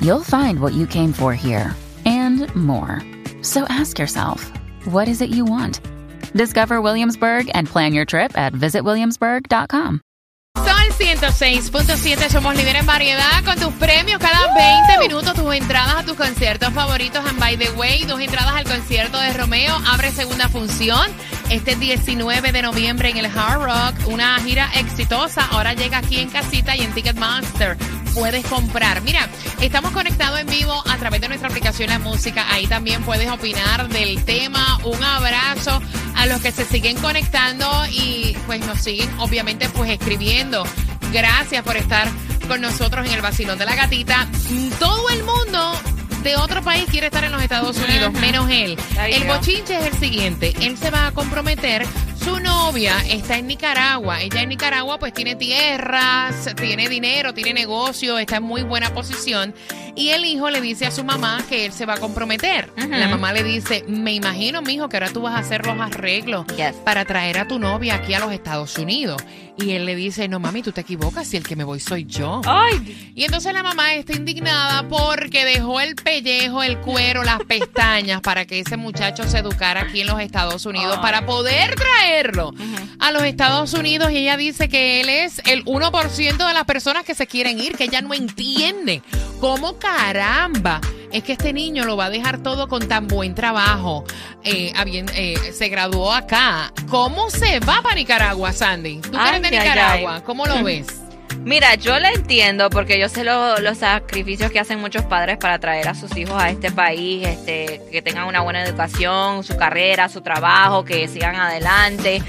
you'll find what you came for here and more. So ask yourself, what is it you want? Discover Williamsburg and plan your trip at visitwilliamsburg.com. Sol 106.7, somos líderes en variedad con tus premios cada 20 minutos, tus entradas a tus conciertos favoritos. And by the way, dos entradas al concierto de Romeo, abre segunda función este 19 de noviembre en el Hard Rock, una gira exitosa. Ahora llega aquí en casita y en Ticketmaster puedes comprar. Mira, estamos conectados en vivo a través de nuestra aplicación La Música. Ahí también puedes opinar del tema. Un abrazo a los que se siguen conectando y pues nos siguen obviamente pues escribiendo. Gracias por estar con nosotros en el vacilón de la gatita. Todo el mundo de otro país quiere estar en los Estados Unidos, menos él. El bochinche es el siguiente, él se va a comprometer, su novia está en Nicaragua, ella en Nicaragua pues tiene tierras, tiene dinero, tiene negocio, está en muy buena posición y el hijo le dice a su mamá que él se va a comprometer. La mamá le dice, me imagino, mijo, que ahora tú vas a hacer los arreglos para traer a tu novia aquí a los Estados Unidos. Y él le dice, no mami, tú te equivocas, si el que me voy soy yo. Ay. Y entonces la mamá está indignada porque dejó el pellejo, el cuero, las pestañas para que ese muchacho se educara aquí en los Estados Unidos para poder traerlo a los Estados Unidos. Y ella dice que él es el 1% de las personas que se quieren ir, que ella no entiende cómo caramba es que este niño lo va a dejar todo con tan buen trabajo. Eh, habien- eh, se graduó acá. ¿Cómo se va para Nicaragua, Sandy? ¿Tú eres de ay, Nicaragua? ay. ¿Cómo lo ves? Mira, yo le entiendo porque yo sé lo- los sacrificios que hacen muchos padres para traer a sus hijos a este país, este, que tengan una buena educación, su carrera, su trabajo, que sigan adelante.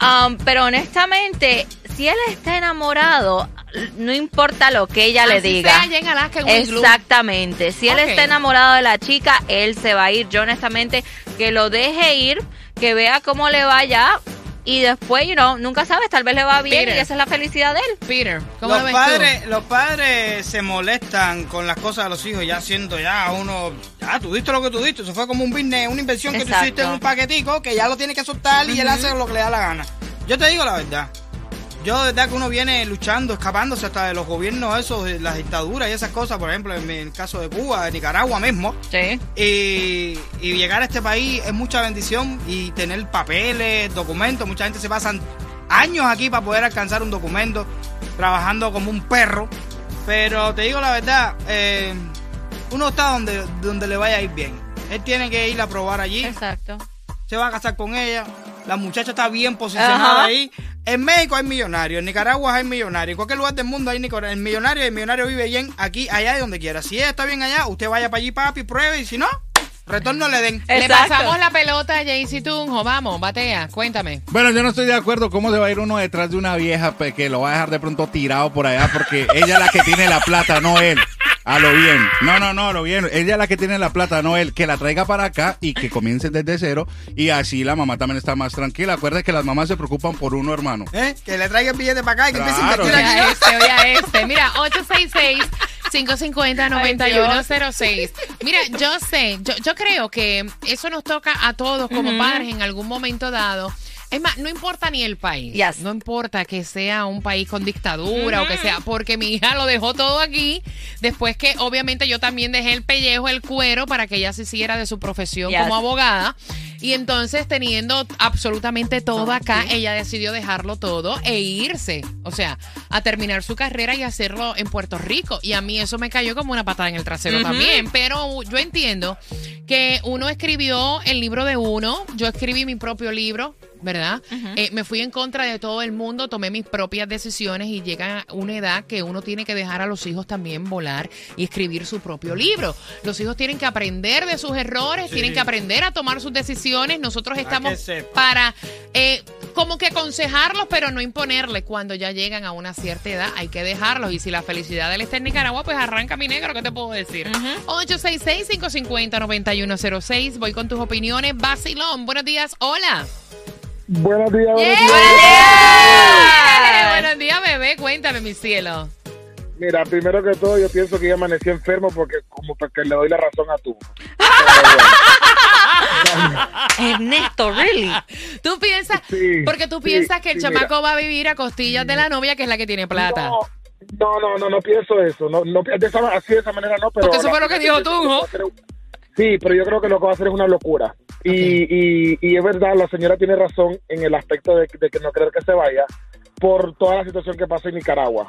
Um, pero honestamente, si él está enamorado, no importa lo que ella le diga. sea allá en Alaska, en un iglú. Exactamente. Si él está enamorado de la chica, él se va a ir. Yo honestamente que lo deje ir, que vea cómo le va allá y después, you know, nunca sabes, tal vez le va bien Peter. y esa es la felicidad de él. Peter, ¿cómo Los lo ves padres, los padres se molestan con las cosas de los hijos, ya siendo ya uno, ya tú diste lo que tú diste, eso fue como un business, una inversión que tú hiciste en un paquetico que ya lo tiene que soltar y él hace lo que le da la gana. Yo te digo la verdad. Yo de verdad que uno viene luchando, escapándose hasta de los gobiernos esos, de las dictaduras y esas cosas, por ejemplo, en el caso de Cuba, de Nicaragua mismo. Sí. Y, y llegar a este país es mucha bendición y tener papeles, documentos. Mucha gente se pasan años aquí para poder alcanzar un documento, trabajando como un perro. Pero te digo la verdad, eh, uno está donde, donde le vaya a ir bien. Él tiene que ir a probar allí, Exacto. se va a casar con ella. La muchacha está bien posicionada Ajá. ahí. En México hay millonarios, en Nicaragua hay millonarios, en cualquier lugar del mundo hay nico- el millonario y el millonario vive bien aquí, allá y donde quiera. Si ella está bien allá, usted vaya para allí, papi, pruebe y si no, retorno le den. Le pasamos la pelota a Jaycee Tunjo. Vamos, batea, cuéntame. Bueno, yo no estoy de acuerdo cómo se va a ir uno detrás de una vieja que lo va a dejar de pronto tirado por allá porque ella es la que tiene la plata, no él. A lo bien. No, no, no, a lo bien. Ella es la que tiene la plata, no él. Que la traiga para acá y que comience desde cero. Y así la mamá también está más tranquila. Acuérdate que las mamás se preocupan por uno, hermano. ¿Eh? Que le traiga el billete para acá y que empiece a Claro, Oye aquí. a este, oye a este. Mira, 866-550-9106. Mira, yo sé, yo, yo creo que eso nos toca a todos como padres en algún momento dado. Es más, no importa ni el país. Yes. No importa que sea un país con dictadura o que sea, porque mi hija lo dejó todo aquí. Después que obviamente yo también dejé el pellejo, el cuero, para que ella se hiciera de su profesión Yes. como abogada. Y entonces, teniendo absolutamente todo acá, ella decidió dejarlo todo e irse. O sea, a terminar su carrera y hacerlo en Puerto Rico. Y a mí eso me cayó como una patada en el trasero también. Pero yo entiendo que uno escribió el libro de uno, yo escribí mi propio libro. ¿Verdad? Eh, me fui en contra de todo el mundo, tomé mis propias decisiones y llega una edad que uno tiene que dejar a los hijos también volar y escribir su propio libro. Los hijos tienen que aprender de sus errores, tienen que aprender a tomar sus decisiones. Nosotros estamos para eh, como que aconsejarlos, pero no imponerles. Cuando ya llegan a una cierta edad, hay que dejarlos. Y si la felicidad de él está en Nicaragua, pues arranca mi negro, ¿qué te puedo decir? 866-550-9106. Voy con tus opiniones. Basilón, buenos días. Hola. Buenos días, buenos días. Buenos días, bebé. Cuéntame, mi cielo. Mira, primero que todo, yo pienso que ya amanecí enfermo porque como porque le doy la razón a tú. Ernesto, really. Tú piensas, Sí, porque tú sí, piensas que el sí, chamaco va a vivir a costillas de la novia, que es la que tiene plata. No, no, no, no, no pienso eso. No, no, de esa- así de esa manera no, pero... Porque eso fue lo que dijo tú, Tunjo. Sí, pero yo creo que lo que va a hacer es una locura. Y, y, y es verdad, la señora tiene razón en el aspecto de, de que no creer que se vaya por toda la situación que pasa en Nicaragua.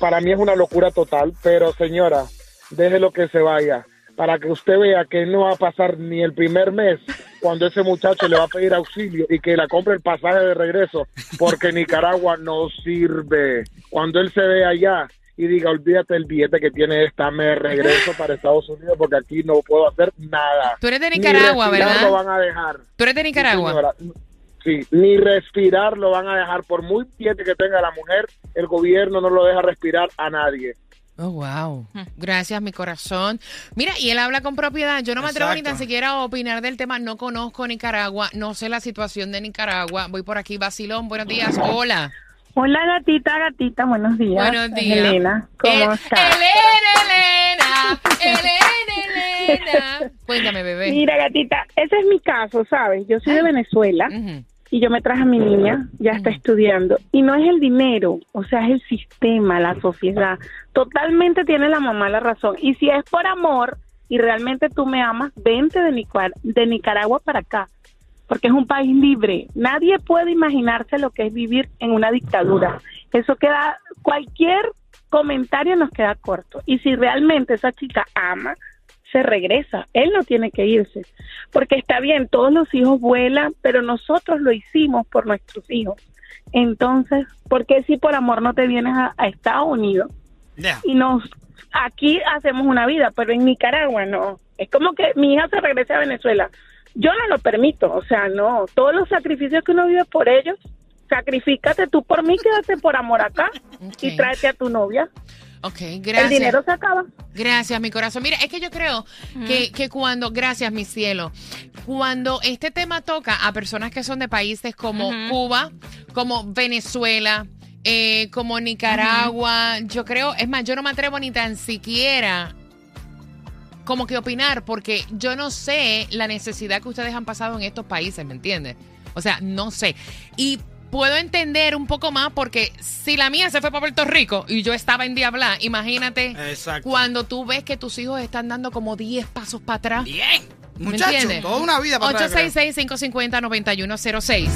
Para mí es una locura total, pero señora, déjelo que se vaya, para que usted vea que no va a pasar ni el primer mes cuando ese muchacho le va a pedir auxilio y que la compre el pasaje de regreso, porque Nicaragua no sirve. Cuando él se ve allá y diga, olvídate el billete que tiene esta, me regreso para Estados Unidos porque aquí no puedo hacer nada. Tú eres de Ni Nicaragua, ¿verdad? lo van a dejar. Tú eres de Sí, Nicaragua. Sí, ni respirar lo van a dejar. Por muy billete que tenga la mujer, el gobierno no lo deja respirar a nadie. Oh, wow. Gracias, mi corazón. Mira, y él habla con propiedad. Yo no me atrevo ni tan siquiera a opinar del tema. No conozco Nicaragua, no sé la situación de Nicaragua. Voy por aquí, Basilón. Buenos días. Hola. Hola gatita, gatita, buenos días. Buenos días. Elena, ¿cómo El- estás? Elena, Elena, Elena, Elena. Cuéntame, bebé. Mira gatita, ese es mi caso, ¿sabes? Yo soy de Venezuela y yo me traje a mi niña, ya está estudiando. Y no es el dinero, o sea, es el sistema, la sociedad. Totalmente tiene la mamá la razón. Y si es por amor y realmente tú me amas, vente de, Nicar- de Nicaragua para acá. Porque es un país libre. Nadie puede imaginarse lo que es vivir en una dictadura. Eso queda, cualquier comentario nos queda corto. Y si realmente esa chica ama, se regresa. Él no tiene que irse. Porque está bien, todos los hijos vuelan, pero nosotros lo hicimos por nuestros hijos. Entonces, ¿por qué si por amor no te vienes a, a Estados Unidos y nos aquí hacemos una vida, pero en Nicaragua no? Es como que mi hija se regrese a Venezuela. Yo no lo permito, o sea, no. Todos los sacrificios que uno vive por ellos, sacrifícate tú por mí, quédate por amor acá y tráete a tu novia. Ok, El gracias. dinero se acaba. Gracias, mi corazón. Mira, es que yo creo que, que cuando, gracias, mi cielo, cuando este tema toca a personas que son de países como Cuba, como Venezuela, eh, como Nicaragua, yo creo, es más, yo no me atrevo ni tan siquiera como que opinar, porque yo no sé la necesidad que ustedes han pasado en estos países, ¿me entiendes? O sea, no sé. Y puedo entender un poco más porque si la mía se fue para Puerto Rico y yo estaba en Diabla, imagínate Exacto. cuando tú ves que tus hijos están dando como 10 pasos para atrás. Bien. ¿Me Muchacho, entiendes? toda una vida para atrás, creo. 866-550-9106.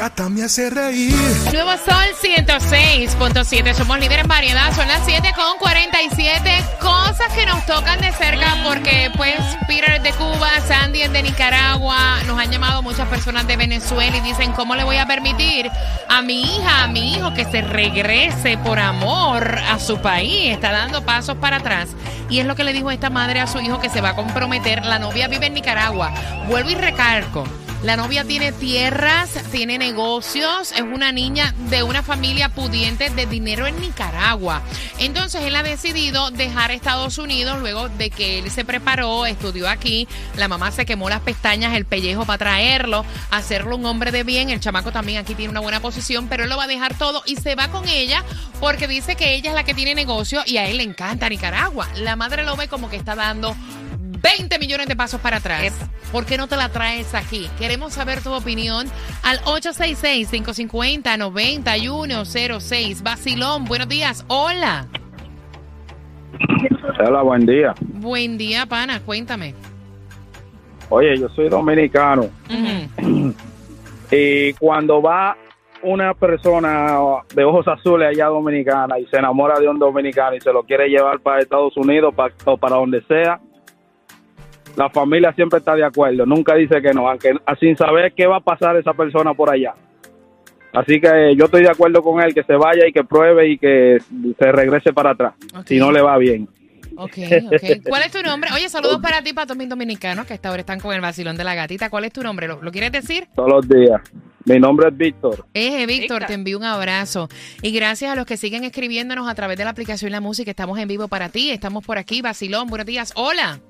Gata hace reír. Nuevo Sol 106.7. Somos líderes en variedad. Son las 7 con 47. Cosas que nos tocan de cerca porque, pues, Peter es de Cuba, Sandy es de Nicaragua. Nos han llamado muchas personas de Venezuela y dicen, ¿cómo le voy a permitir a mi hija, a mi hijo que se regrese por amor a su país? Está dando pasos para atrás. Y es lo que le dijo esta madre a su hijo que se va a comprometer. La novia vive en Nicaragua. Vuelvo y recalco. La novia tiene tierras, tiene negocios, es una niña de una familia pudiente de dinero en Nicaragua. Entonces él ha decidido dejar Estados Unidos luego de que él se preparó, estudió aquí, la mamá se quemó las pestañas, el pellejo para traerlo, hacerlo un hombre de bien, el chamaco también aquí tiene una buena posición, pero él lo va a dejar todo y se va con ella porque dice que ella es la que tiene negocio y a él le encanta Nicaragua. La madre lo ve como que está dando 20 millones de pasos para atrás. Epa. ¿Por qué no te la traes aquí? Queremos saber tu opinión al 866-550-9106. Basilón, buenos días. Hola. Hola, buen día. Buen día, pana. Cuéntame. Oye, yo soy dominicano y cuando va una persona de ojos azules allá dominicana y se enamora de un dominicano y se lo quiere llevar para Estados Unidos o para donde sea, la familia siempre está de acuerdo, nunca dice que no, aunque sin saber qué va a pasar esa persona por allá. Así que yo estoy de acuerdo con él que se vaya y que pruebe y que se regrese para atrás, si no le va bien. Ok, ok. ¿Cuál es tu nombre? Oye, saludos para ti, para todos mis dominicanos que hasta ahora están con el vacilón de la gatita. ¿Cuál es tu nombre? ¿Lo, lo quieres decir? Todos los días. Mi nombre es Víctor. Eh, Víctor, te envío un abrazo. Y gracias a los que siguen escribiéndonos a través de la aplicación La Música. Estamos en vivo para ti. Estamos por aquí. Basilón, buenos días. Hola.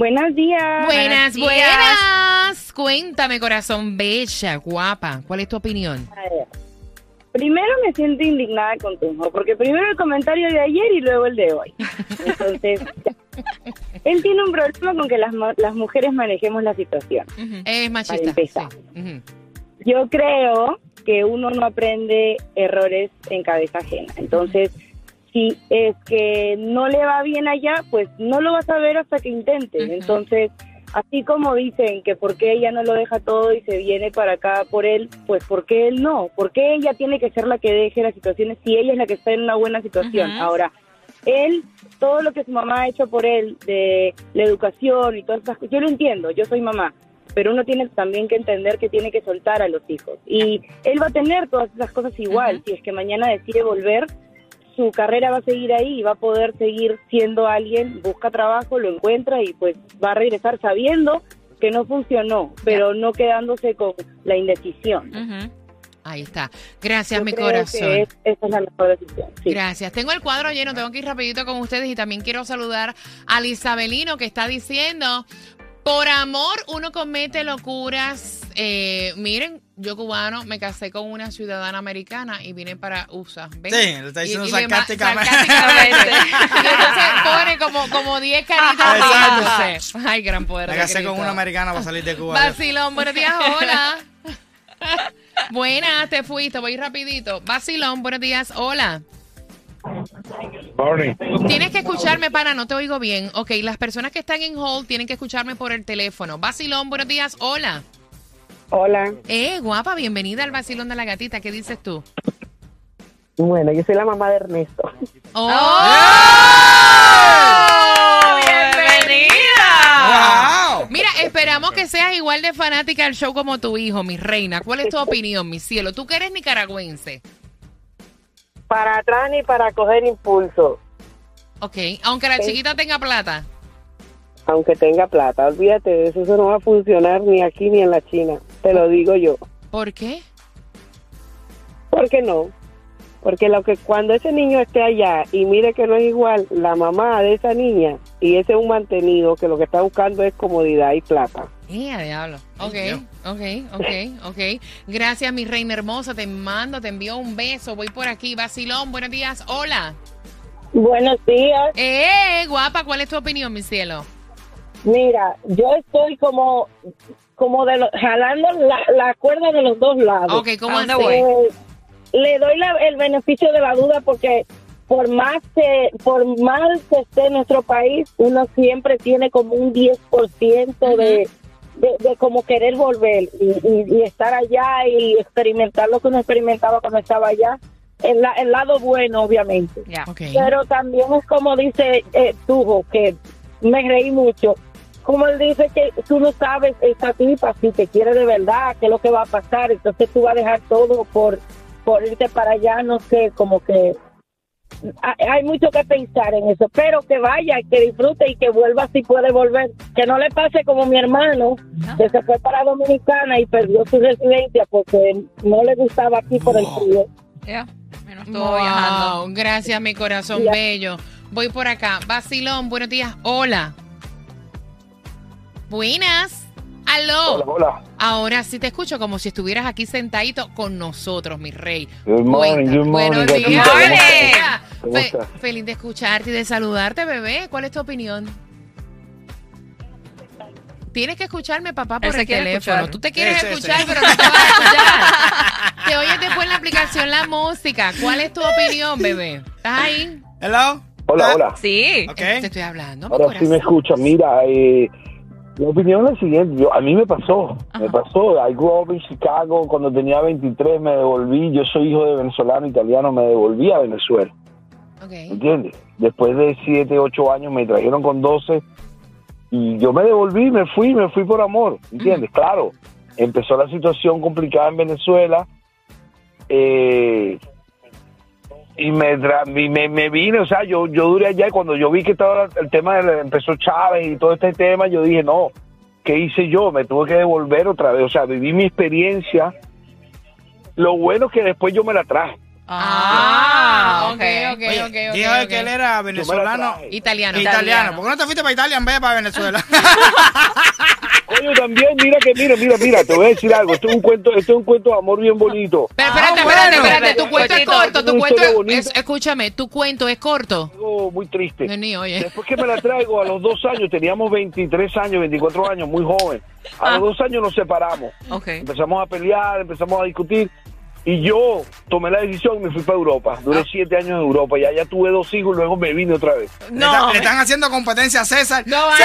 Buenos días. Buenas, días. buenas. Cuéntame, corazón bella, guapa. ¿Cuál es tu opinión? Primero me siento indignada con tu hijo, porque primero el comentario de ayer y luego el de hoy. Entonces, él tiene un problema con que las, las mujeres manejemos la situación. Es machista. Para empezar. sí. Yo creo que uno no aprende errores en cabeza ajena. Entonces, si es que no le va bien allá, pues no lo vas a ver hasta que intente. Entonces, así como dicen que por qué ella no lo deja todo y se viene para acá por él, pues por qué él no, por qué ella tiene que ser la que deje las situaciones si ella es la que está en una buena situación. Ahora, él, todo lo que su mamá ha hecho por él, de la educación y todas esas cosas, yo lo entiendo, yo soy mamá, pero uno tiene también que entender que tiene que soltar a los hijos. Y él va a tener todas esas cosas igual, si es que mañana decide volver, su carrera va a seguir ahí y va a poder seguir siendo alguien, busca trabajo, lo encuentra y pues va a regresar sabiendo que no funcionó, pero no quedándose con la indecisión. Ahí está. Gracias, Yo mi creo corazón. que es- esa es la mejor decisión. sí. Gracias. Tengo el cuadro lleno, tengo que ir rapidito con ustedes y también quiero saludar al Isabelino que está diciendo, por amor uno comete locuras. Eh, miren, yo cubano me casé con una ciudadana americana y vine para USA. ¿ven? Sí, lo está diciendo Y- y sarcásticamente. sarcásticamente. y entonces pone como, como 10 caritas Exacto. Ay, gran poder Me casé con una americana para salir de Cuba. Vacilón, buenos días, hola. Buenas, te fuiste, voy rapidito. Vacilón, buenos días, hola. Barney. Tienes que escucharme, para, no te oigo bien. Ok, las personas que están en hold tienen que escucharme por el teléfono. Vacilón, buenos días, hola. Hola. Eh, guapa, bienvenida al vacilón de la gatita. ¿Qué dices tú? Bueno, yo soy la mamá de Ernesto. ¡Oh! ¡Bienvenida! ¡Wow! Mira, esperamos que seas igual de fanática del show como tu hijo, mi reina. ¿Cuál es tu opinión, mi cielo? Tú que eres nicaragüense. Para atrás ni para coger impulso, Ok, aunque la chiquita tenga plata. aunque tenga plata. Olvídate de eso, eso no va a funcionar ni aquí ni en la China. Te lo digo yo. ¿Por qué? ¿Por qué no? Porque lo que cuando ese niño esté allá y mire que no es igual la mamá de esa niña y ese es un mantenido que lo que está buscando es comodidad y plata. ¡Eh, diablo! Ok, ok, ok, ok. Gracias, mi reina hermosa. Te mando, te envío un beso. Voy por aquí. Vacilón, buenos días. Hola. Buenos días. ¡Eh, guapa! ¿Cuál es tu opinión, mi cielo? Mira, yo estoy como como de lo- jalando la, la cuerda de los dos lados. Ok, ¿cómo ¿A dónde así? voy? Eh, le doy la- el beneficio de la duda porque por más que por mal que esté nuestro país, uno siempre tiene como un 10% de, de, de como querer volver y, y- y estar allá y experimentar lo que uno experimentaba cuando estaba allá. El, la- el lado bueno, obviamente. Pero también es como dice eh, Tujo, que me reí mucho. Como él dice que tú no sabes esta tipa si te quiere de verdad, qué es lo que va a pasar, entonces tú vas a dejar todo por, por irte para allá, no sé, como que hay, mucho que pensar en eso, pero que vaya, que disfrute y que vuelva si puede volver, que no le pase como mi hermano, que se fue para Dominicana y perdió su residencia porque no le gustaba aquí por el frío. Ya. Menos estuvo viajando. Wow, gracias, mi corazón bello. Voy por acá. Vacilón, buenos días. Hola. Buenas. Aló. hola. Ahora sí te escucho como si estuvieras aquí sentadito con nosotros, mi rey. Good morning, Cuenta. good morning, Buenos días. ¿cómo Mira, estás? ¿Cómo fe- estás? feliz de escucharte y de saludarte, bebé. ¿Cuál es tu opinión? Tienes que escucharme, papá, por Él el teléfono. escuchar. Tú te quieres escuchar, pero no te vas a escuchar. te oyes después en la aplicación la música. ¿Cuál es tu opinión, bebé? ¿Estás ahí? Hello. Hola, hola. Sí. Ok. Te estoy hablando, mi Ahora sí me escucha. Mira, eh, la opinión es la siguiente. Yo, a mí me pasó. Me pasó. I grew up in Chicago. Cuando tenía 23 me devolví. Yo soy hijo de venezolano italiano. Me devolví a Venezuela. Ok. ¿Entiendes? Después de 7, 8 años me trajeron con 12 y yo me devolví, me fui, me fui por amor. ¿Entiendes? Claro, empezó la situación complicada en Venezuela eh, y me, tra- y me, me vine, o sea, yo, yo duré allá y cuando yo vi que estaba el tema, de, empezó Chávez y todo este tema, yo dije, no, ¿qué hice yo? Me tuve que devolver otra vez, o sea, viví mi experiencia. Lo bueno es que después yo me la traje. Ah, ok, ok, Oye, ok, ok. dijo él ok. que él era venezolano. traje. Italiano. Italiano. ¿Por qué no te fuiste para Italia en vez de para Venezuela? También, mira que, mira, mira, mira, te voy a decir algo. Esto es un cuento, esto es un cuento de amor bien bonito. Pero Ah, espérate, bueno. espérate, espérate. Tu cuento es corto. Tu cuento es, Escúchame, tu cuento es corto. Algo muy triste. Oye. Después que me la traigo a los dos años, teníamos 23 años, 24 años, muy joven. A los dos años nos separamos. Empezamos a pelear, empezamos a discutir. Y yo tomé la decisión y me fui para Europa. Duré siete años en Europa. Y allá tuve dos hijos y luego me vine otra vez. Le, está- le están haciendo competencia a César. No, vale.